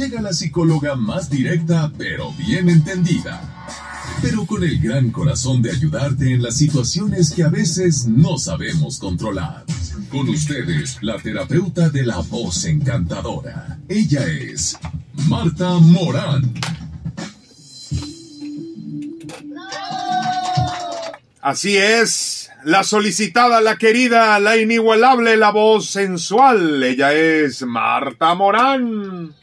Llega la psicóloga más directa, pero bien entendida. Pero con el gran corazón de ayudarte en las situaciones que a veces no sabemos controlar. Con ustedes, la terapeuta de la voz encantadora. Ella es Marta Morán. Así es, la solicitada, la querida, la inigualable, la voz sensual. Ella es Marta Morán.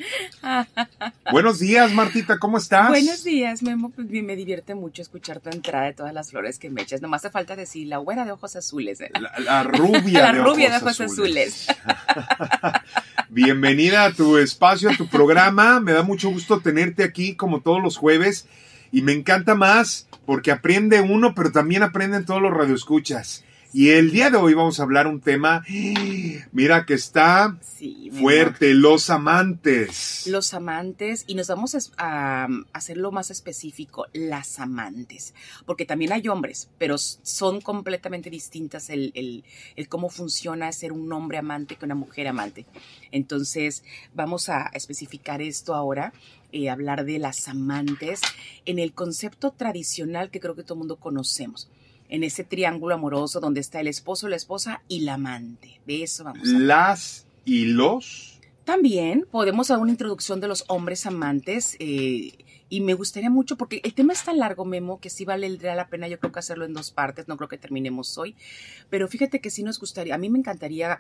Buenos días, Martita, ¿cómo estás? Buenos días, Memo. Pues, me divierte mucho escuchar tu entrada de todas las flores que me echas. Nomás te falta decir la güera de ojos azules. ¿eh? La, rubia, la de, rubia ojos de ojos azules. Bienvenida a tu espacio, a tu programa. Me da mucho gusto tenerte aquí como todos los jueves y me encanta más porque aprende uno, pero también aprenden todos los radioescuchas. Y el día de hoy vamos a hablar un tema, mira que está fuerte, los amantes. Los amantes, y nos vamos a, hacerlo más específico, las amantes, porque también hay hombres, pero son completamente distintas el, el, el cómo funciona ser un hombre amante que una mujer amante. Entonces, vamos a especificar esto ahora eh, hablar de las amantes en el concepto tradicional que creo que todo el mundo conocemos. En ese triángulo amoroso donde está el esposo, la esposa y la amante. De eso vamos a hablar. Las y los. También podemos dar una introducción de los hombres amantes. Eh, y me gustaría mucho, porque el tema es tan largo, Memo, que sí valdría la pena, yo creo que hacerlo en dos partes, no creo que terminemos hoy, pero fíjate que sí nos gustaría, a mí me encantaría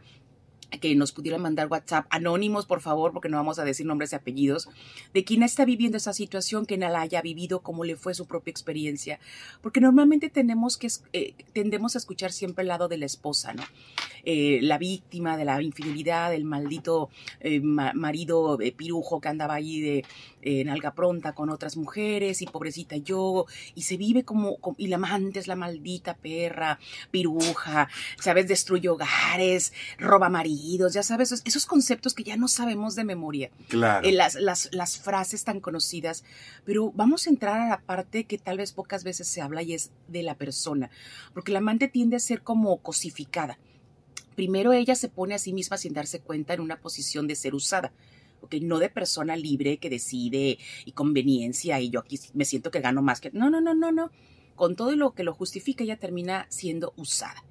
que nos pudieran mandar WhatsApp anónimos, por favor, porque no vamos a decir nombres y apellidos, de quien está viviendo esa situación, quien la haya vivido, cómo le fue su propia experiencia, porque normalmente tenemos que, eh, tendemos a escuchar siempre el lado de la esposa, ¿no? Eh, la víctima de la infidelidad, el maldito eh, marido pirujo que andaba ahí de, en alga pronta con otras mujeres y pobrecita yo, y se vive como, y la amante es la maldita perra, piruja, ¿sabes? Destruye hogares, roba marido ya sabes, esos conceptos que ya no sabemos de memoria. Claro. Eh, las, las, las frases tan conocidas. Pero vamos a entrar a la parte que tal vez pocas veces se habla y es de la persona. Porque la amante tiende a ser como cosificada. Primero ella se pone a sí misma sin darse cuenta en una posición de ser usada. Okay, no de persona libre que decide y conveniencia y yo aquí me siento que gano más que... No, no, no, no, no. Con todo lo que lo justifica ella termina siendo usada.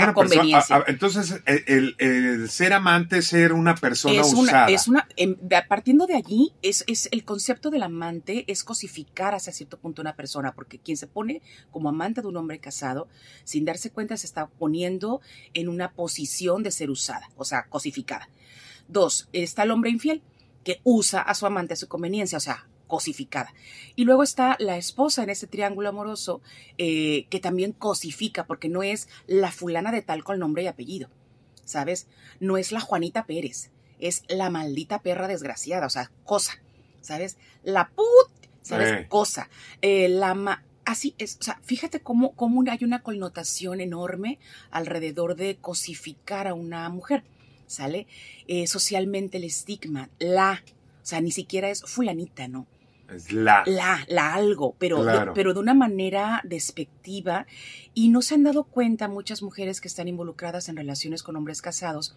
A conveniencia. entonces, el, ser amante es ser una persona usada. es una, em, partiendo de allí, es, es el concepto del amante es cosificar hasta cierto punto una persona, porque quien se pone como amante de un hombre casado, sin darse cuenta, se está poniendo en una posición de ser usada, o sea, cosificada. Dos, está el hombre infiel, que usa a su amante a su conveniencia, o sea, cosificada. Y luego está la esposa en ese triángulo amoroso eh, que también cosifica porque no es la fulana de tal con nombre y apellido, ¿sabes? No es la Juanita Pérez, es la maldita perra desgraciada, o sea, cosa, ¿sabes? La put, ¿sabes? Cosa. Eh, la así es, o sea, fíjate cómo, cómo hay una connotación enorme alrededor de cosificar a una mujer, ¿sale? Eh, socialmente el estigma, la, o sea, ni siquiera es fulanita, ¿no? Es la. La, la algo, pero, de, pero de una manera despectiva. Y no se han dado cuenta muchas mujeres que están involucradas en relaciones con hombres casados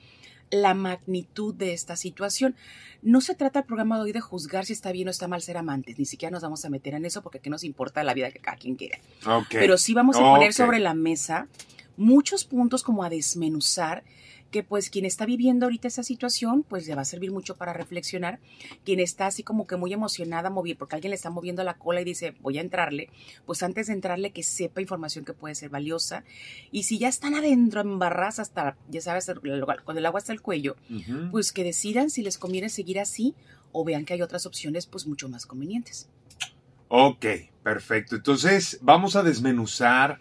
la magnitud de esta situación. No se trata el programa de hoy de juzgar si está bien o está mal ser amantes, ni siquiera nos vamos a meter en eso porque qué nos importa la vida que cada quien quiera. Pero sí vamos a poner sobre la mesa muchos puntos como a desmenuzar que pues quien está viviendo ahorita esa situación, pues le va a servir mucho para reflexionar. Quien está así como que muy emocionada, mover, porque alguien le está moviendo la cola y dice, voy a entrarle, pues antes de entrarle que sepa información que puede ser valiosa. Y si ya están adentro, en barras hasta, ya sabes, con el agua hasta el cuello, pues que decidan si les conviene seguir así o vean que hay otras opciones pues mucho más convenientes. Ok, perfecto. Entonces vamos a desmenuzar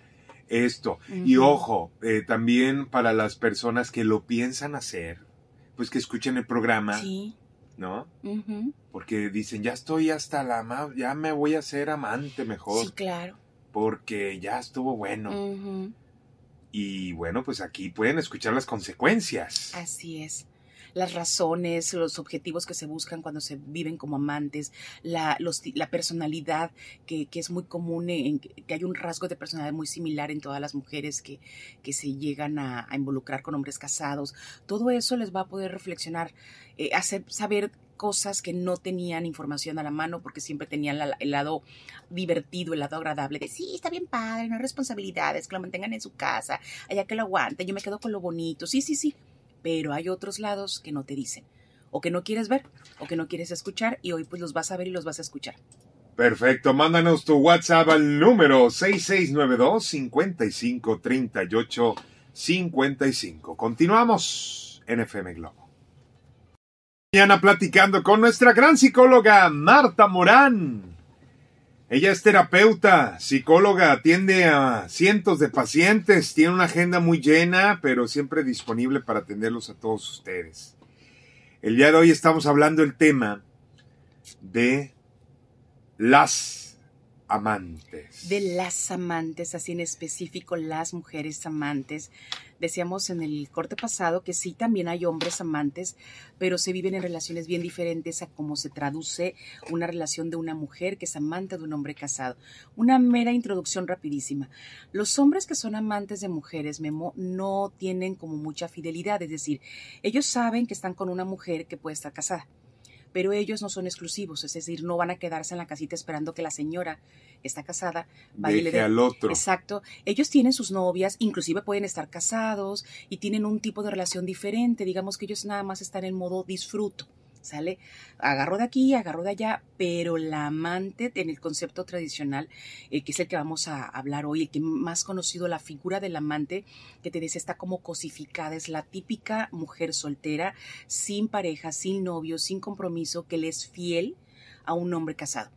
esto. Y ojo, eh, también para las personas que lo piensan hacer, pues que escuchen el programa. Sí. ¿No? Porque dicen, ya estoy hasta la ya me voy a hacer amante mejor. Sí, claro. Porque ya estuvo bueno. Y bueno, pues aquí pueden escuchar las consecuencias. Así es las razones, los objetivos que se buscan cuando se viven como amantes, la, la personalidad que, que, es muy común, que hay un rasgo de personalidad muy similar en todas las mujeres que, que se llegan a, involucrar con hombres casados. Todo eso les va a poder reflexionar, eh, hacer saber cosas que no tenían información a la mano porque siempre tenían el lado divertido, el lado agradable de sí, está bien padre, no hay responsabilidades, que lo mantengan en su casa, allá que lo aguante, yo me quedo con lo bonito, sí, sí, sí, pero hay otros lados que no te dicen, o que no quieres ver, o que no quieres escuchar, y hoy pues los vas a ver y los vas a escuchar. Perfecto, mándanos tu WhatsApp al número 6692 5538 55. Continuamos en FM Globo. Mañana platicando con nuestra gran psicóloga Marta Morán. Ella es terapeuta, psicóloga, atiende a cientos de pacientes, tiene una agenda muy llena, pero siempre disponible para atenderlos a todos ustedes. El día de hoy estamos hablando del tema de las amantes. De las amantes, así en específico, las mujeres amantes. Decíamos en el corte pasado que sí, también hay hombres amantes, pero se viven en relaciones bien diferentes a cómo se traduce una relación de una mujer que es amante de un hombre casado. Una mera introducción rapidísima. Los hombres que son amantes de mujeres, Memo, no tienen como mucha fidelidad, es decir, ellos saben que están con una mujer que puede estar casada pero ellos no son exclusivos, es decir, no van a quedarse en la casita esperando que la señora está casada vaya y le al otro. Exacto. Ellos tienen sus novias, inclusive pueden estar casados y tienen un tipo de relación diferente. Digamos que ellos nada más están en modo disfruto. ¿Sale? Agarro de aquí, agarro de allá, pero la amante en el concepto tradicional, eh, que es el que vamos a hablar hoy, el que más conocido, la figura del amante, que te dice está como cosificada, es la típica mujer soltera, sin pareja, sin novio, sin compromiso, que le es fiel a un hombre casado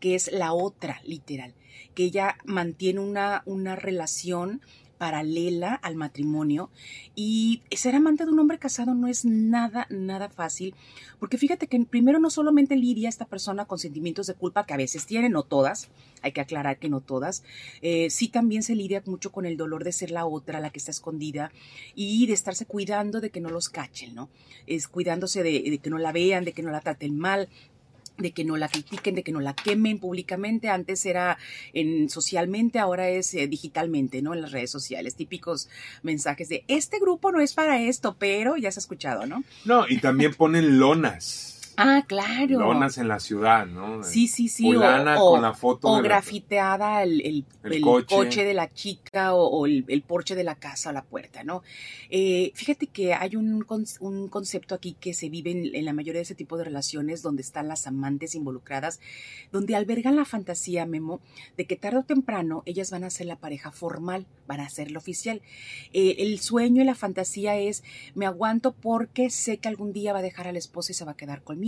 que es la otra, literal, que ella mantiene una, una relación paralela al matrimonio y ser amante de un hombre casado no es nada, nada fácil, porque fíjate que primero no solamente lidia esta persona con sentimientos de culpa que a veces tiene, no todas, hay que aclarar que no todas, eh, sí también se lidia mucho con el dolor de ser la otra, la que está escondida y de estarse cuidando de que no los cachen, ¿no? Es cuidándose de, de que no la vean, de que no la traten mal, de que no la critiquen, de que no la quemen públicamente. Antes era en socialmente, ahora es eh, digitalmente, ¿no? En las redes sociales, típicos mensajes de este grupo no es para esto, pero ya se ha escuchado, ¿no? No, y también ponen lonas. Ah, claro. Lonas en la ciudad, ¿no? Sí, sí, sí. o, con la foto. O grafiteada el, coche. de la chica o, el, porche de la casa o la puerta, ¿no? Eh, fíjate que hay un, un, concepto aquí que se vive en, la mayoría de ese tipo de relaciones donde están las amantes involucradas, donde albergan la fantasía, Memo, de que tarde o temprano ellas van a ser la pareja formal, van a ser la oficial. Eh, el sueño y la fantasía es, me aguanto porque sé que algún día va a dejar a la esposa y se va a quedar conmigo.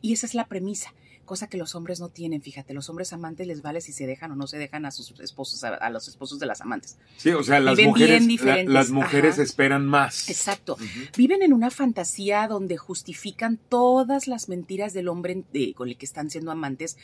Y esa es la premisa cosa que los hombres no tienen, fíjate, los hombres amantes les vale si se dejan o no se dejan a sus esposos, a, los esposos de las amantes. Sí, o sea, las mujeres, las mujeres esperan más. Exacto. Viven en una fantasía donde justifican todas las mentiras del hombre con el que están siendo amantes,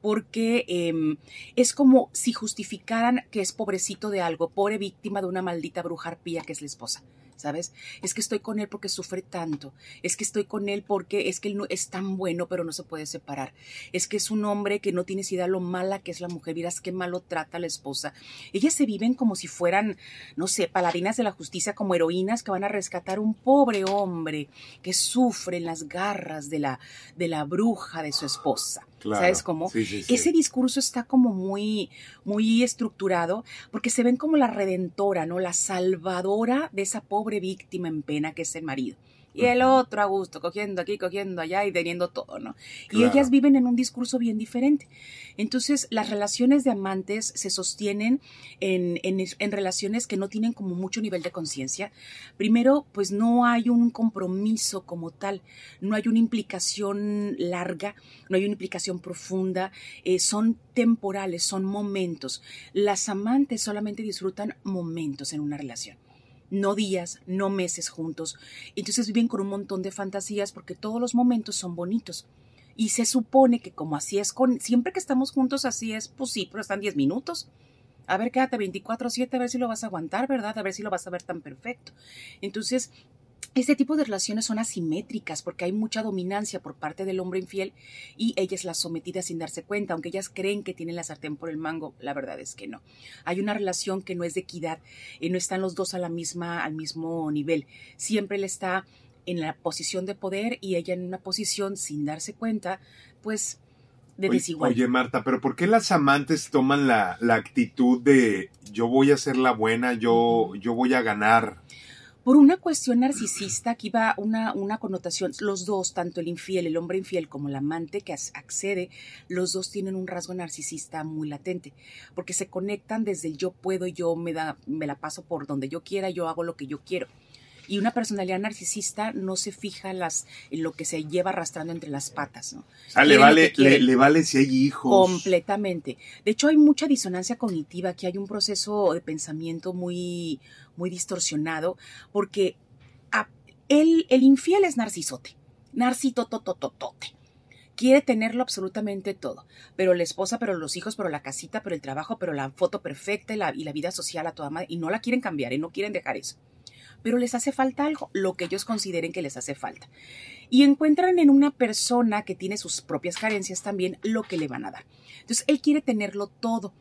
porque em, es como si justificaran que es pobrecito de algo, pobre víctima de una maldita bruja arpía que es la esposa. ¿Sabes? Es que estoy con él porque sufre tanto, es que estoy con él porque es que él no, es tan bueno pero no se puede separar, es que es un hombre que no tienes idea lo mala que es la mujer, miras qué malo trata a la esposa. Ellas se viven como si fueran, no sé, paladinas de la justicia, como heroínas que van a rescatar un pobre hombre que sufre en las garras de la, de la bruja de su esposa. ¿Sabes cómo? Ese discurso está como muy, muy estructurado porque se ven como la redentora, ¿no? La salvadora de esa pobre víctima en pena que es el marido y el otro a gusto, cogiendo aquí, cogiendo allá y teniendo todo, ¿no? Y ellas viven en un discurso bien diferente. Entonces, las relaciones de amantes se sostienen en, en, relaciones que no tienen como mucho nivel de conciencia. Primero, pues no hay un compromiso como tal, no hay una implicación larga, no hay una implicación profunda, eh, son temporales, son momentos. Las amantes solamente disfrutan momentos en una relación no días, no meses juntos. Entonces viven con un montón de fantasías porque todos los momentos son bonitos. Y se supone que como así es con, siempre que estamos juntos así es, pues sí, pero están 10 minutos. A ver, quédate 24/7 a ver si lo vas a aguantar, ¿verdad? A ver si lo vas a ver tan perfecto. Entonces, este tipo de relaciones son asimétricas porque hay mucha dominancia por parte del hombre infiel y ella es la sometida sin darse cuenta, aunque ellas creen que tienen la sartén por el mango, la verdad es que no. Hay una relación que no es de equidad, y no están los dos a la misma, al mismo nivel. Siempre le está en la posición de poder y ella en una posición sin darse cuenta, pues de Oye- desigual. Oye, Marta, pero ¿por qué las amantes toman la, la actitud de yo voy a ser la buena, yo, yo voy a ganar? Por una cuestión narcisista, aquí va una, una connotación, los dos, tanto el infiel, el hombre infiel como el amante que accede, los dos tienen un rasgo narcisista muy latente, porque se conectan desde el yo puedo, yo me, da, me la paso por donde yo quiera, yo hago lo que yo quiero. Y una personalidad narcisista no se fija las, en lo que se lleva arrastrando entre las patas, ¿no? Sea, le vale, que le, le vale si hay hijos. Completamente. De hecho, hay mucha disonancia cognitiva, aquí hay un proceso de pensamiento muy, muy distorsionado, porque a- el, el infiel es narcisote, narcitotototote. Quiere tenerlo absolutamente todo, pero la esposa, pero los hijos, pero la casita, pero el trabajo, pero la foto perfecta y la, y la vida social a toda madre, y no la quieren cambiar y no quieren dejar eso. Pero les hace falta algo, lo que ellos consideren que les hace falta. Y encuentran en una persona que tiene sus propias carencias también lo que le van a dar. Entonces, él quiere tenerlo todo.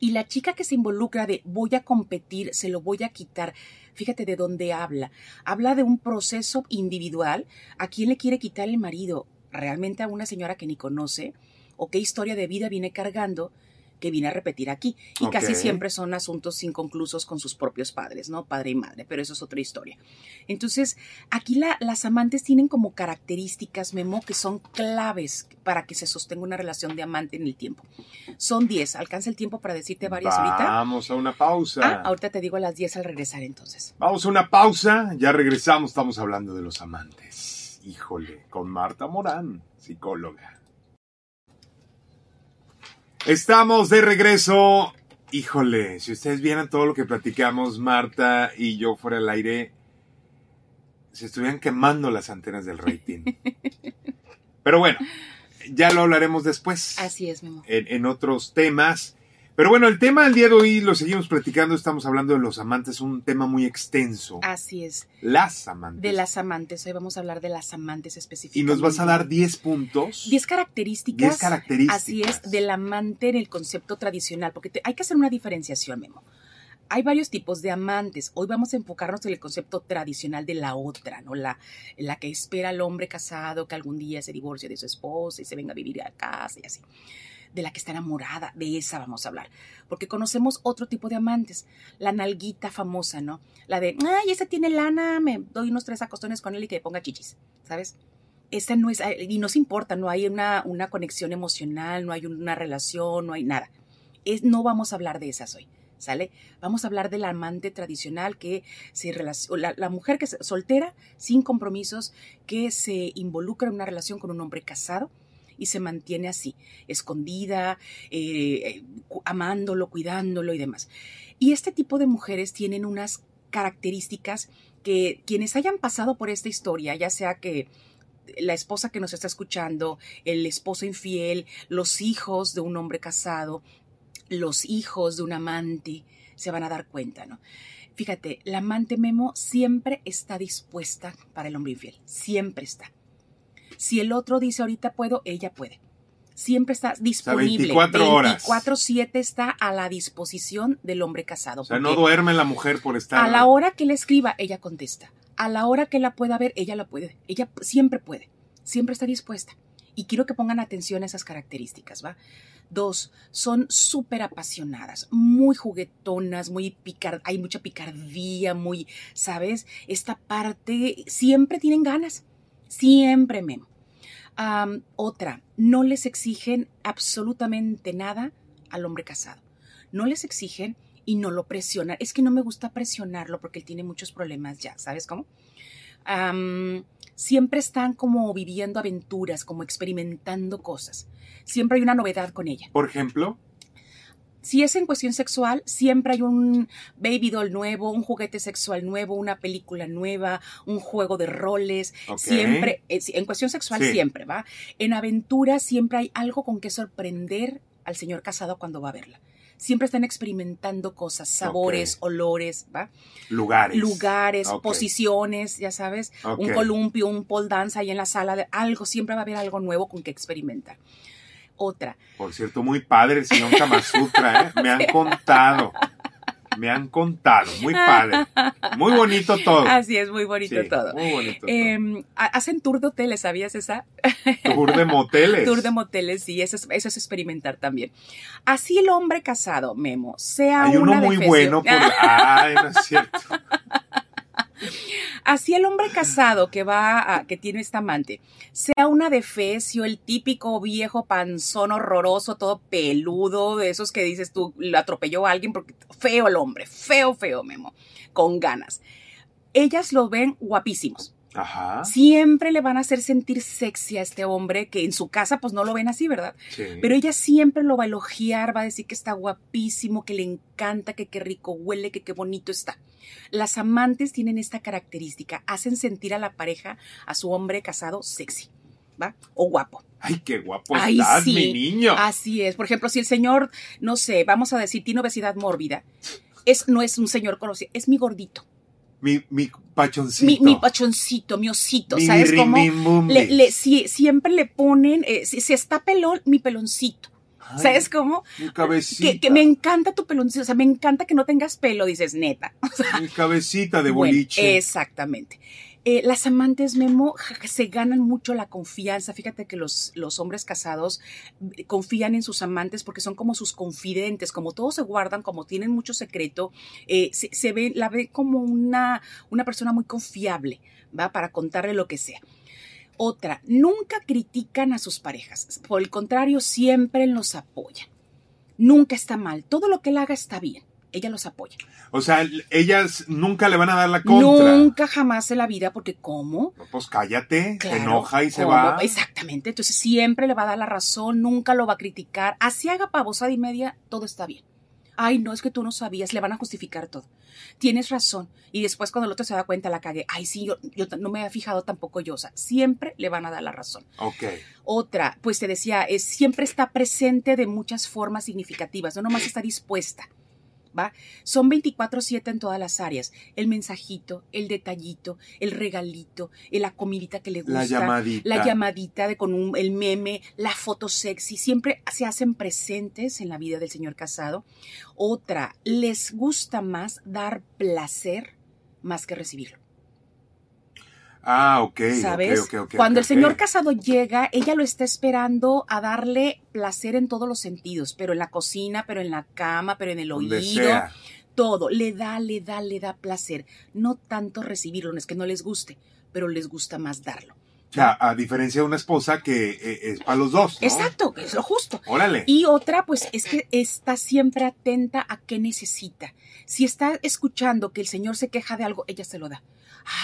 Y la chica que se involucra de voy a competir, se lo voy a quitar, fíjate de dónde habla. Habla de un proceso individual. ¿A quién le quiere quitar el marido? ¿Realmente a una señora que ni conoce? ¿O qué historia de vida viene cargando? Que viene a repetir aquí. Y casi siempre son asuntos inconclusos con sus propios padres, ¿no? Padre y madre, pero eso es otra historia. Entonces, aquí la- las amantes tienen como características, Memo, que son claves para que se sostenga una relación de amante en el tiempo. Son 10. ¿Alcanza el tiempo para decirte varias ahorita? Vamos a una pausa. Ah, ahorita te digo a las 10 al regresar entonces. Vamos a una pausa, ya regresamos, estamos hablando de los amantes. Híjole, con Marta Morán, psicóloga. Estamos de regreso. Híjole, si ustedes vieran todo lo que platicamos, Marta y yo fuera al aire, se estuvieran quemando las antenas del rating. Pero bueno, ya lo hablaremos después Así es, Memo. en, en otros temas. Pero bueno, el tema del día de hoy lo seguimos platicando, estamos hablando de los amantes, un tema muy extenso. Así es. Las amantes. De las amantes. Hoy vamos a hablar de las amantes y específicamente. nos vas a dar 10 puntos. 10 características. 10 características. Así es, del amante en el concepto tradicional, porque te- hay que hacer una diferenciación, Memo. Hay varios tipos de amantes. Hoy vamos a enfocarnos en el concepto tradicional de la otra, ¿no? La, la que espera al hombre casado que algún día se divorcie de su esposa y se venga a vivir a casa y así. De la que está enamorada, de esa vamos a hablar. Porque conocemos otro tipo de amantes. La nalguita famosa, ¿no? La de, ay, ese tiene lana, me doy unos tres acostones con él y que ponga chichis, ¿sabes? esa no es, y no se importa, no hay una, una conexión emocional, no hay una relación, no hay nada. Es, no vamos a hablar de esas hoy, ¿sale? Vamos a hablar del amante tradicional que se relaciona, la, la mujer que es soltera, sin compromisos, que se involucra en una relación con un hombre casado y se mantiene así, escondida, eh, amándolo, cuidándolo y demás. Y este tipo de mujeres tienen unas características que quienes hayan pasado por esta historia, ya sea que la esposa que nos está escuchando, el esposo infiel, los hijos de un hombre casado, los hijos de un amante, se van a dar cuenta, ¿no? Fíjate, la amante Memo siempre está dispuesta para el hombre infiel, siempre está. Si el otro dice ahorita puedo, ella puede. Siempre está disponible. 24 horas. 24/7 está a la disposición del hombre casado. O sea, no duerme la mujer por estar. a la hora que le escriba, ella contesta. A la hora que la pueda ver, ella la puede. Ella siempre puede. Siempre está dispuesta. Y quiero que pongan atención a esas características, ¿va? Dos, son súper apasionadas, muy juguetonas, muy picar, hay mucha picardía, muy, ¿sabes? Esta parte, siempre tienen ganas. Siempre, Memo. Otra, no les exigen absolutamente nada al hombre casado. No les exigen y no lo presionan. Es que no me gusta presionarlo porque él tiene muchos problemas ya, ¿sabes cómo? Siempre están como viviendo aventuras, como experimentando cosas. Siempre hay una novedad con ella. Por ejemplo, Si es en cuestión sexual, siempre hay un baby doll nuevo, un juguete sexual nuevo, una película nueva, un juego de roles. Siempre, eh, en cuestión sexual Sí. siempre, ¿va? En aventura siempre hay algo con que sorprender al señor casado cuando va a verla. Siempre están experimentando cosas, sabores, olores, ¿va? lugares. Lugares, posiciones, ya sabes, un columpio, un pole dance ahí en la sala, de algo, siempre va a haber algo nuevo con que experimentar. Otra, Por cierto, muy padre el señor Kama Sutra, ¿eh? Me han contado. Me han contado, muy padre. Muy bonito todo. Así es, muy bonito Sí, todo. Muy bonito todo. Eh, ha- hacen tour de hoteles, ¿sabías esa? Tour de moteles. Tour de moteles, sí, eso es, eso es experimentar también. Así el hombre casado, Memo, sea Hay uno una muy bueno por... Ay, no es cierto. Así el hombre casado que va a, que tiene esta amante, sea una defecio, el típico viejo panzón horroroso, todo peludo, de esos que dices tú, lo atropelló a alguien porque feo el hombre, feo, feo, Memo, con ganas. Ellas lo ven guapísimos. Ajá. Siempre le van a hacer sentir sexy a este hombre que en su casa pues no lo ven así, ¿verdad? Sí. Pero ella siempre lo va a elogiar, va a decir que está guapísimo, que le encanta, que qué rico huele, que qué bonito está. Las amantes tienen esta característica, hacen sentir a la pareja, a su hombre casado, sexy, ¿va? O guapo. Ay, qué guapo Ay, estás, sí. mi niño. Así es. Por ejemplo, si el señor, no sé, vamos a decir, tiene obesidad mórbida, es, no es un señor conocido, es mi gordito, Mi, mi pachoncito. mi, mi pachoncito, mi osito, Mi ¿sabes cómo? Le, le- si- siempre le ponen, eh, si, si está pelón, mi peloncito. Ay, ¿Sabes cómo? Mi cabecita. Que, que me encanta tu peloncito, o sea, me encanta que no tengas pelo, dices, neta. Mi cabecita de Bueno, boliche. exactamente. Eh, las amantes, Memo, se ganan mucho la confianza. Fíjate que los, los hombres casados eh, confían en sus amantes porque son como sus confidentes, como todos se guardan, como tienen mucho secreto, eh, se, se ve, la ve como una, una persona muy confiable, ¿va? Para contarle lo que sea. Otra, nunca critican a sus parejas. Por el contrario, siempre los apoyan. Nunca está mal. Todo lo que él haga está bien. Ella los apoya. O sea, ellas nunca le van a dar la contra. Nunca jamás en la vida, porque ¿cómo? No, Pues cállate, se Claro, enoja y se ¿cómo? va. Exactamente. Entonces siempre le va a dar la razón, nunca lo va a criticar. Así haga pavosada y media, todo está bien. Ay, no, es que tú no sabías, le van a justificar todo. Tienes razón. Y después cuando el otro se da cuenta, la cagué. Ay, sí, yo, yo no me había fijado tampoco yo. O sea, siempre le van a dar la razón. Ok. Otra, pues te decía, es, siempre está presente de muchas formas significativas, no nomás está dispuesta. ¿Va? Son 24/7 en todas las áreas. El mensajito, el detallito, el regalito, eh, la comidita que le gusta, La llamadita. la llamadita de con un- el meme, la foto sexy, siempre se hacen presentes en la vida del señor casado. Otra, les gusta más dar placer más que recibirlo. Ah, ok. ¿Sabes? ok, ok, ok, Cuando el señor casado llega, ella lo está esperando a darle placer en todos los sentidos, pero en la cocina, pero en la cama, pero en el oído, sea. todo. Le da, le da, le da placer. No tanto recibirlo, no es que no les guste, pero les gusta más darlo. O sea, a diferencia de una esposa que eh, es para los dos, ¿no? Exacto, es lo justo. Órale. Y otra, pues es que está siempre atenta a qué necesita. Si está escuchando que el señor se queja de algo, ella se lo da.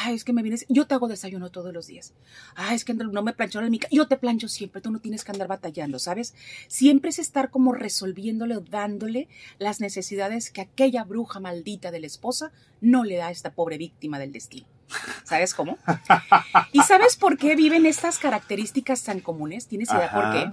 Ay, es que me vienes, yo te hago desayuno todos los días. Ay, es que no me plancharon en mi. Yo te plancho siempre, tú no tienes que andar batallando, ¿sabes? Siempre es estar como resolviéndole o dándole las necesidades que aquella bruja maldita de la esposa no le da a esta pobre víctima del destino. ¿Sabes cómo? ¿Y sabes por qué viven estas características tan comunes? ¿Tienes idea por qué?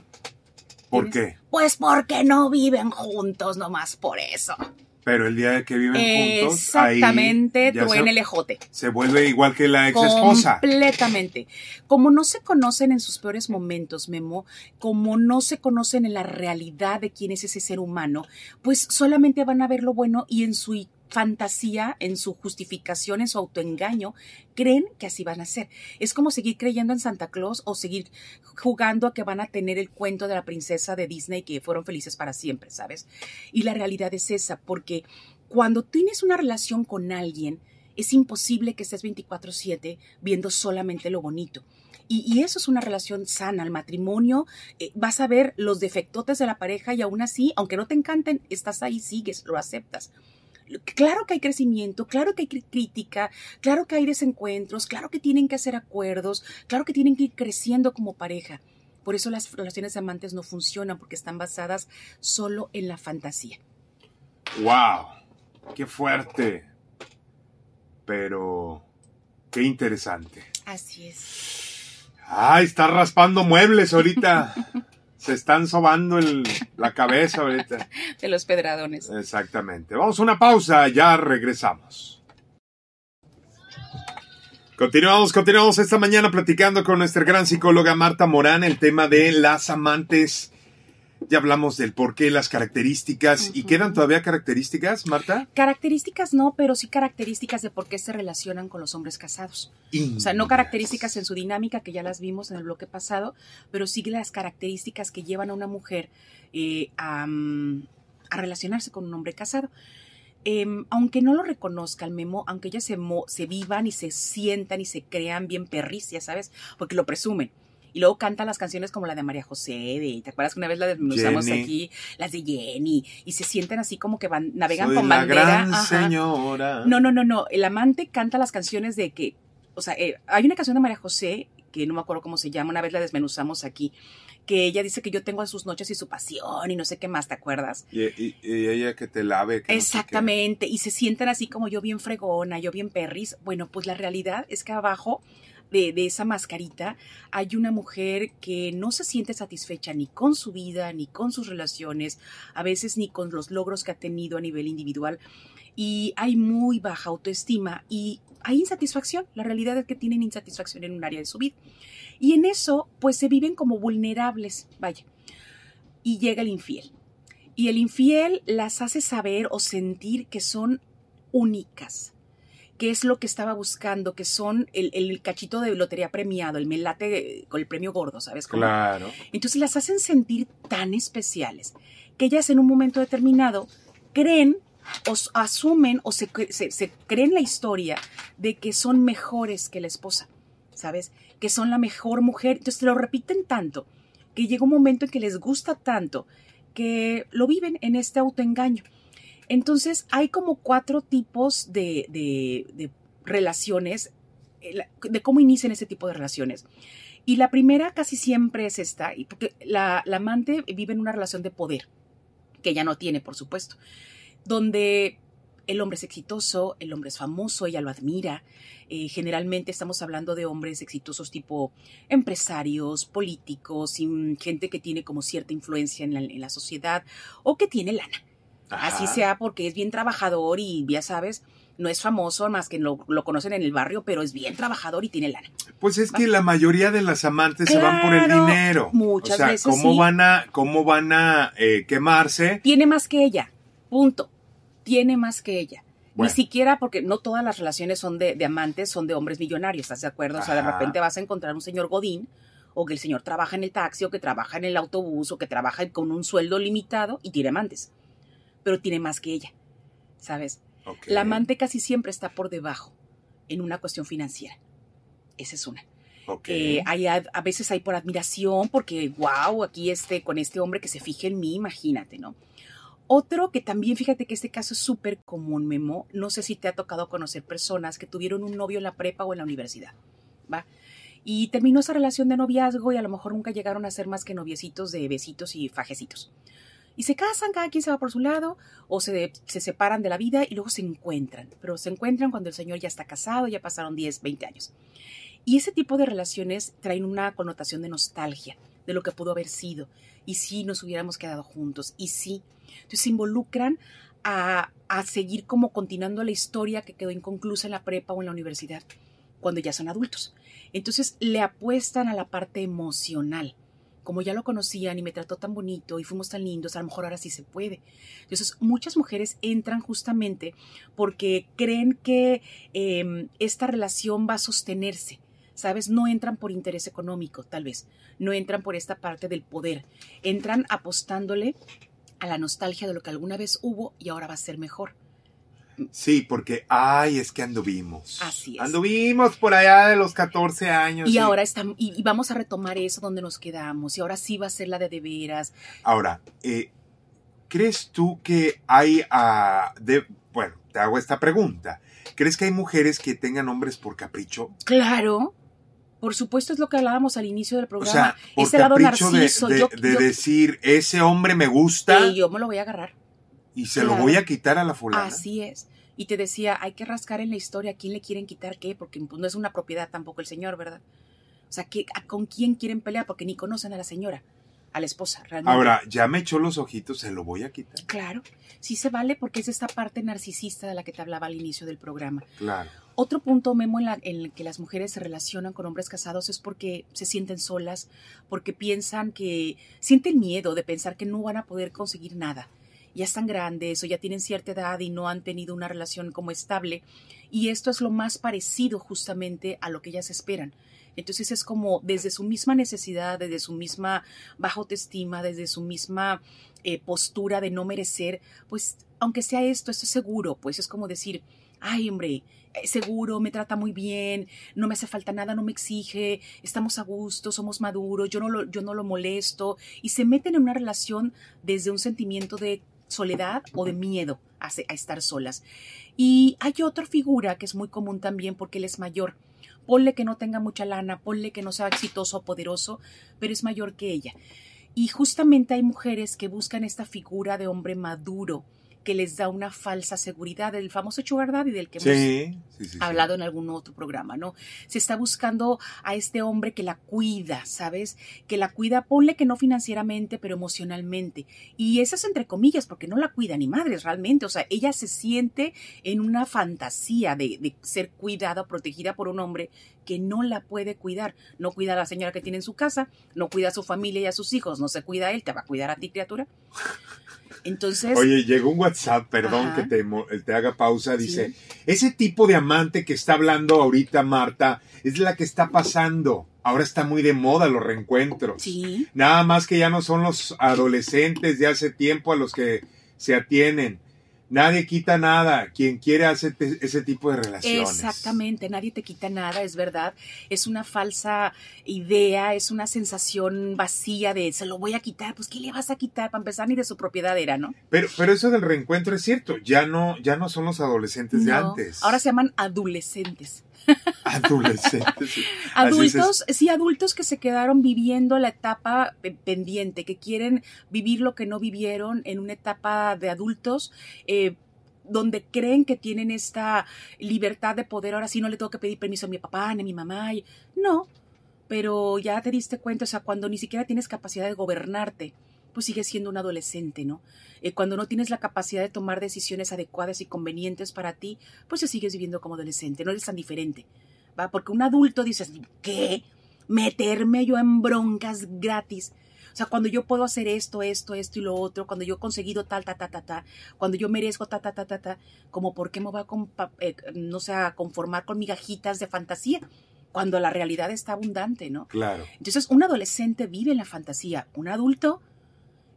¿Por ¿Tienes- qué? Pues porque no viven juntos, nomás por eso. Pero el día de que viven juntos, ahí Exactamente, truena se, el ejote. se vuelve igual que la ex esposa. Completamente. Como no se conocen en sus peores momentos, Memo, como no se conocen en la realidad de quién es ese ser humano, pues solamente van a ver lo bueno y en su fantasía, en su justificación, en su autoengaño, creen que así van a ser. Es como seguir creyendo en Santa Claus o seguir jugando a que van a tener el cuento de la princesa de Disney que fueron felices para siempre, ¿sabes? Y la realidad es esa, porque cuando tienes una relación con alguien, es imposible que estés 24/7 viendo solamente lo bonito. Y, eso es una relación sana. El matrimonio, eh, vas a ver los defectotes de la pareja y aún así, aunque no te encanten, estás ahí, sigues, lo aceptas. Claro que hay crecimiento, claro que hay crítica, claro que hay desencuentros, claro que tienen que hacer acuerdos, claro que tienen que ir creciendo como pareja. Por eso las relaciones de amantes no funcionan porque están basadas solo en la fantasía. ¡Wow! ¡Qué fuerte! Pero, qué interesante. Así es. ¡Ay, está raspando muebles ahorita! Se están sobando el- la cabeza ahorita. De los pedradones. Exactamente. Vamos a una pausa, ya regresamos. Continuamos, continuamos esta mañana platicando con nuestra gran psicóloga Marta Morán el tema de las amantes Ya hablamos del por qué, las características. ¿Y quedan todavía características, Marta? Características no, pero sí características de por qué se relacionan con los hombres casados. O sea, no características en su dinámica, que ya las vimos en el bloque pasado, pero sí las características que llevan a una mujer eh, a, mm, a relacionarse con un hombre casado. Em, aunque no lo reconozca el memo, aunque ellas se, mo- se vivan y se sientan y se crean bien perris, ya sabes, porque lo presumen. Y luego cantan las canciones como la de María José, de, ¿te acuerdas que una vez la desmenuzamos Jenny. aquí? Las de Jenny, y se sienten así como que van, navegan Soy con la bandera. gran ajá. señora. No, no, no, no. El amante canta las canciones de que, o sea, eh, hay una canción de María José, que no me acuerdo cómo se llama, una vez la desmenuzamos aquí, que ella dice que yo tengo sus noches y su pasión y no sé qué más, ¿te acuerdas? Y, y- y ella que te lave. que no sé Exactamente, y se sienten así como yo bien fregona, yo bien perris. Bueno, pues la realidad es que abajo de, esa mascarita hay una mujer que no se siente satisfecha ni con su vida, ni con sus relaciones, a veces ni con los logros que ha tenido a nivel individual. Y hay muy baja autoestima y hay insatisfacción. La realidad es que tienen insatisfacción en un área de su vida. Y en eso, pues se viven como vulnerables, vaya. Y llega el infiel. Y el infiel las hace saber o sentir que son únicas, que es lo que estaba buscando, que son el, el cachito de lotería premiado, el melate con el premio gordo, ¿sabes? qué. Claro. Entonces las hacen sentir tan especiales que ellas en un momento determinado creen o asumen o se, se, se creen la historia de que son mejores que la esposa, ¿sabes? Que son la mejor mujer. Entonces lo repiten tanto que llega un momento en que les gusta tanto que lo viven en este autoengaño. Entonces hay como cuatro tipos de, relaciones, eh, de cómo inician ese tipo de relaciones. Y la primera casi siempre es esta, porque la, amante vive en una relación de poder, que ella no tiene, por supuesto, donde el hombre es exitoso, el hombre es famoso, ella lo admira. Eh, generalmente estamos hablando de hombres exitosos tipo empresarios, políticos, gente que tiene como cierta influencia en la sociedad o que tiene lana. Así sea porque es bien trabajador y ya sabes, no es famoso más que lo, lo conocen en el barrio, pero es bien trabajador y tiene lana. Pues es que la mayoría de las amantes se van por el dinero. muchas o sea, veces ¿cómo sí. van a, cómo van a eh, quemarse? Tiene más que ella, punto. Tiene más que ella. Bueno. Ni siquiera porque no todas las relaciones son de, de amantes, son de hombres millonarios, ¿estás de acuerdo? O sea, de repente vas a encontrar un señor Godín, o que el señor trabaja en el taxi, o que trabaja en el autobús, o que trabaja con un sueldo limitado y tiene amantes. Pero tiene más que ella, ¿sabes? La amante casi siempre está por debajo en una cuestión financiera. Esa es una. Ok. Eh, hay a, a veces hay por admiración, porque wow, aquí este, con este hombre que se fije en mí, imagínate, ¿no? Otro que también, fíjate que este caso es súper común, Memo. No sé si te ha tocado conocer personas que tuvieron un novio en la prepa o en la universidad, ¿va? Y terminó esa relación de noviazgo y a lo mejor nunca llegaron a ser más que noviecitos de besitos y fajecitos. Y se casan, cada quien se va por su lado, o se, se separan de la vida y luego se encuentran. Pero se encuentran cuando el señor ya está casado, ya pasaron 10, 20 años. Y ese tipo de relaciones traen una connotación de nostalgia, de lo que pudo haber sido. Y si nos hubiéramos quedado juntos, y sí. Entonces se involucran a, a seguir como continuando la historia que quedó inconclusa en la prepa o en la universidad, cuando ya son adultos. Entonces le apuestan a la parte emocional. Como ya lo conocían y me trató tan bonito y fuimos tan lindos, a lo mejor ahora sí se puede. Entonces muchas mujeres entran justamente porque creen que eh, esta relación va a sostenerse. ¿Sabes? No entran por interés económico, tal vez. No entran por esta parte del poder. Entran apostándole a la nostalgia de lo que alguna vez hubo y ahora va a ser mejor. Sí, porque, ay, es que anduvimos. Así es. Anduvimos por allá de los 14 años. Y ahora estamos, y, y vamos a retomar eso donde nos quedamos. Y ahora sí va a ser la de de veras. Ahora, eh, ¿crees tú que hay, ah, de, bueno, te hago esta pregunta. ¿Crees que hay mujeres que tengan hombres por capricho? Claro. Por supuesto es lo que hablábamos al inicio del O programa. sea, por Ese lado capricho de, de- yo, de yo- decir, ese hombre me gusta y yo me lo voy a agarrar. y se lo voy a quitar a la fulana. Así es. Y te decía, hay que rascar en la historia a quién le quieren quitar qué, porque pues, no es una propiedad tampoco el señor, ¿verdad? O sea, ¿qué- a- ¿con quién quieren pelear? Porque ni conocen a la señora, a la esposa, realmente. Ahora, ya me echó los ojitos, se lo voy a quitar. Claro, sí se vale porque es esta parte narcisista de la que te hablaba al inicio del programa. Claro. Otro punto, Memo, en, el que las mujeres se relacionan con hombres casados es porque se sienten solas, porque piensan que, sienten miedo de pensar que no van a poder conseguir nada. Ya están grandes o ya tienen cierta edad y no han tenido una relación como estable. Y esto es lo más parecido justamente a lo que ellas esperan. Entonces es como desde su misma necesidad, desde su misma baja autoestima, desde su misma eh, postura de no merecer, pues aunque sea esto, esto es seguro, pues es como decir, ay hombre, eh, seguro, me trata muy bien, no me hace falta nada, no me exige, estamos a gusto, somos maduros, yo no lo, yo no lo molesto, y se meten en una relación desde un sentimiento de soledad o de miedo a, estar solas. Y hay otra figura que es muy común también porque él es mayor. Ponle que no tenga mucha lana, ponle que no sea exitoso o poderoso, pero es mayor que ella. Y justamente hay mujeres que buscan esta figura de hombre maduro, que les da una falsa seguridad, el famoso sugar daddy del que hemos hablado en algún otro programa, ¿no? Se está buscando a este hombre que la cuida, ¿sabes? Que la cuida, ponle que no financieramente, pero emocionalmente. Y eso es entre comillas, porque no la cuida ni madres realmente, o sea, ella se siente en una fantasía de, de ser cuidada, protegida por un hombre que no la puede cuidar. No cuida a la señora que tiene en su casa, no cuida a su familia y a sus hijos, no se cuida a él, te va a cuidar a ti, criatura. Entonces. Oye, llegó un WhatsApp, perdón que te, te, haga pausa. Dice: Ese tipo de amante que está hablando ahorita Marta es la que está pasando. Ahora está muy de moda los reencuentros. Sí. Nada más que ya no son los adolescentes de hace tiempo a los que se atienen. Nadie quita nada. Quien quiere hacer ese tipo de relaciones. Exactamente, nadie te quita nada, es verdad. Es una falsa idea, es una sensación vacía de se lo voy a quitar. Pues, ¿qué le vas a quitar? Para empezar, ni de su propiedad era, ¿no? Pero, pero eso del reencuentro es cierto. Ya no, ya no son los adolescentes de antes. Ahora se llaman adolescentes. Adolescentes. adultos, sí, adultos que se quedaron viviendo la etapa pendiente, que quieren vivir lo que no vivieron en una etapa de adultos. Eh, donde creen que tienen esta libertad de poder, ahora sí no le tengo que pedir permiso a mi papá ni a mi mamá. No, pero ya te diste cuenta, o sea, cuando ni siquiera tienes capacidad de gobernarte, pues sigues siendo un adolescente, ¿no? Eh, cuando no tienes la capacidad de tomar decisiones adecuadas y convenientes para ti, pues te sigues viviendo como adolescente, no eres tan diferente, ¿va? Porque un adulto dices, ¿qué? Meterme yo en broncas gratis. O sea, cuando yo puedo hacer esto, esto, esto y lo otro, cuando yo he conseguido tal, ta, ta, ta, ta, cuando yo merezco ta, ta, ta, ta, ta, como por qué me voy a, eh, no sé, a conformar con migajitas de fantasía, cuando la realidad está abundante, ¿no? Claro. Entonces, un adolescente vive en la fantasía, un adulto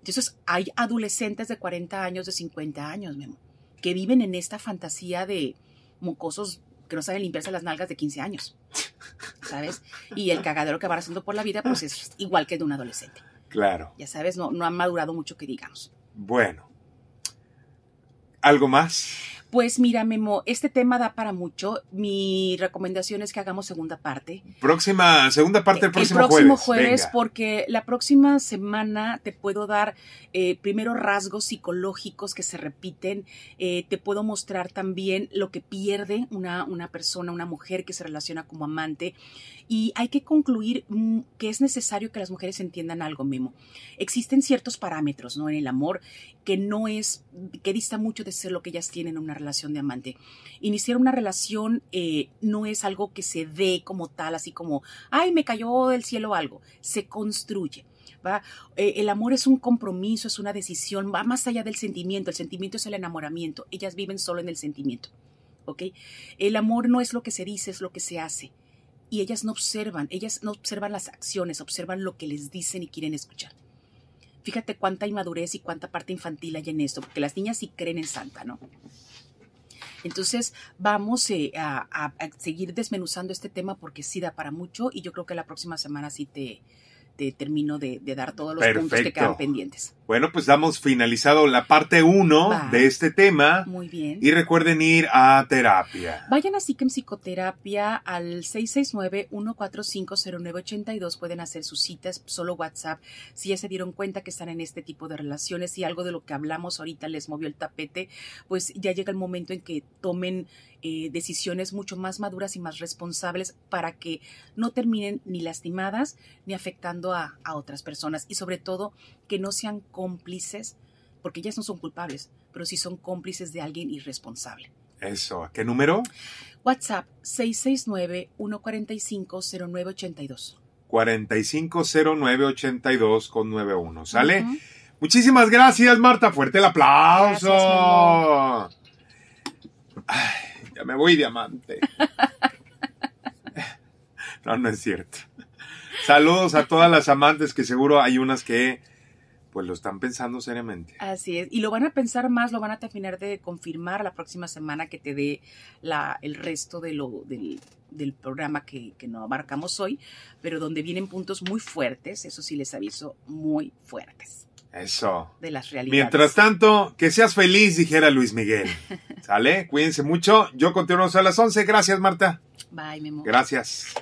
entonces hay adolescentes de 40 años, de 50 años, Memo, que viven en esta fantasía de mocosos que no saben limpiarse las nalgas de 15 años, ¿sabes? Y el cagadero que van haciendo por la vida, pues es igual que de un adolescente. Claro. Ya sabes, no, no han madurado mucho que digamos. Bueno. ¿Algo más? Pues mira, Memo, este tema da para mucho. Mi recomendación es que hagamos segunda parte. Próxima, segunda parte el próximo jueves. El próximo jueves, porque la próxima semana te puedo dar eh, primero rasgos psicológicos que se repiten. Eh, te puedo mostrar también lo que pierde una, una persona, una mujer que se relaciona como amante. Y hay que concluir mm, que es necesario que las mujeres entiendan algo, Memo. Existen ciertos parámetros, ¿no? En el amor que no es, que dista mucho de ser lo que ellas tienen en una relación de amante. Iniciar una relación eh, no es algo que se dé como tal, así como, ay, me cayó del cielo algo. Se construye. Eh, el amor es un compromiso, es una decisión, va más allá del sentimiento. El sentimiento es el enamoramiento. Ellas viven solo en el sentimiento. ¿ok? El amor no es lo que se dice, es lo que se hace y ellas no observan, ellas no observan las acciones, observan lo que les dicen y quieren escuchar. Fíjate cuánta inmadurez y cuánta parte infantil hay en esto, porque las niñas sí creen en Santa, ¿no? Entonces vamos eh, a, seguir desmenuzando este tema porque sí da para mucho y yo creo que la próxima semana sí te, te termino de, dar todos los puntos que quedan pendientes. Bueno, pues damos finalizado la parte 1 de este tema. Muy bien. Y recuerden ir a terapia. Vayan a Psiquem Psicoterapia al 669-1450982. Pueden hacer sus citas, solo WhatsApp. Si ya se dieron cuenta que están en este tipo de relaciones y algo de lo que hablamos ahorita les movió el tapete, pues ya llega el momento en que tomen eh, decisiones mucho más maduras y más responsables para que no terminen ni lastimadas ni afectando a, a otras personas y sobre todo que no sean cómplices, porque ellas no son culpables, pero sí son cómplices de alguien irresponsable. Eso. ¿Qué número? WhatsApp 669-145-0982. 450982 con 91. ¿Sale? Muchísimas gracias, Marta. Fuerte el aplauso. Gracias, Ay, ya me voy, diamante. no, no es cierto. Saludos a todas las amantes, que seguro hay unas que pues lo están pensando seriamente. Así es. Y lo van a pensar más, lo van a terminar de confirmar la próxima semana que te dé la, el resto de lo, del, del programa que, que no abarcamos hoy, pero donde vienen puntos muy fuertes, eso sí les aviso, muy fuertes Eso. de las realidades. Mientras tanto, que seas feliz, dijera Luis Miguel. ¿Sale? Cuídense mucho. Yo continúo a las 11. Gracias, Marta. Bye, Memo. Gracias.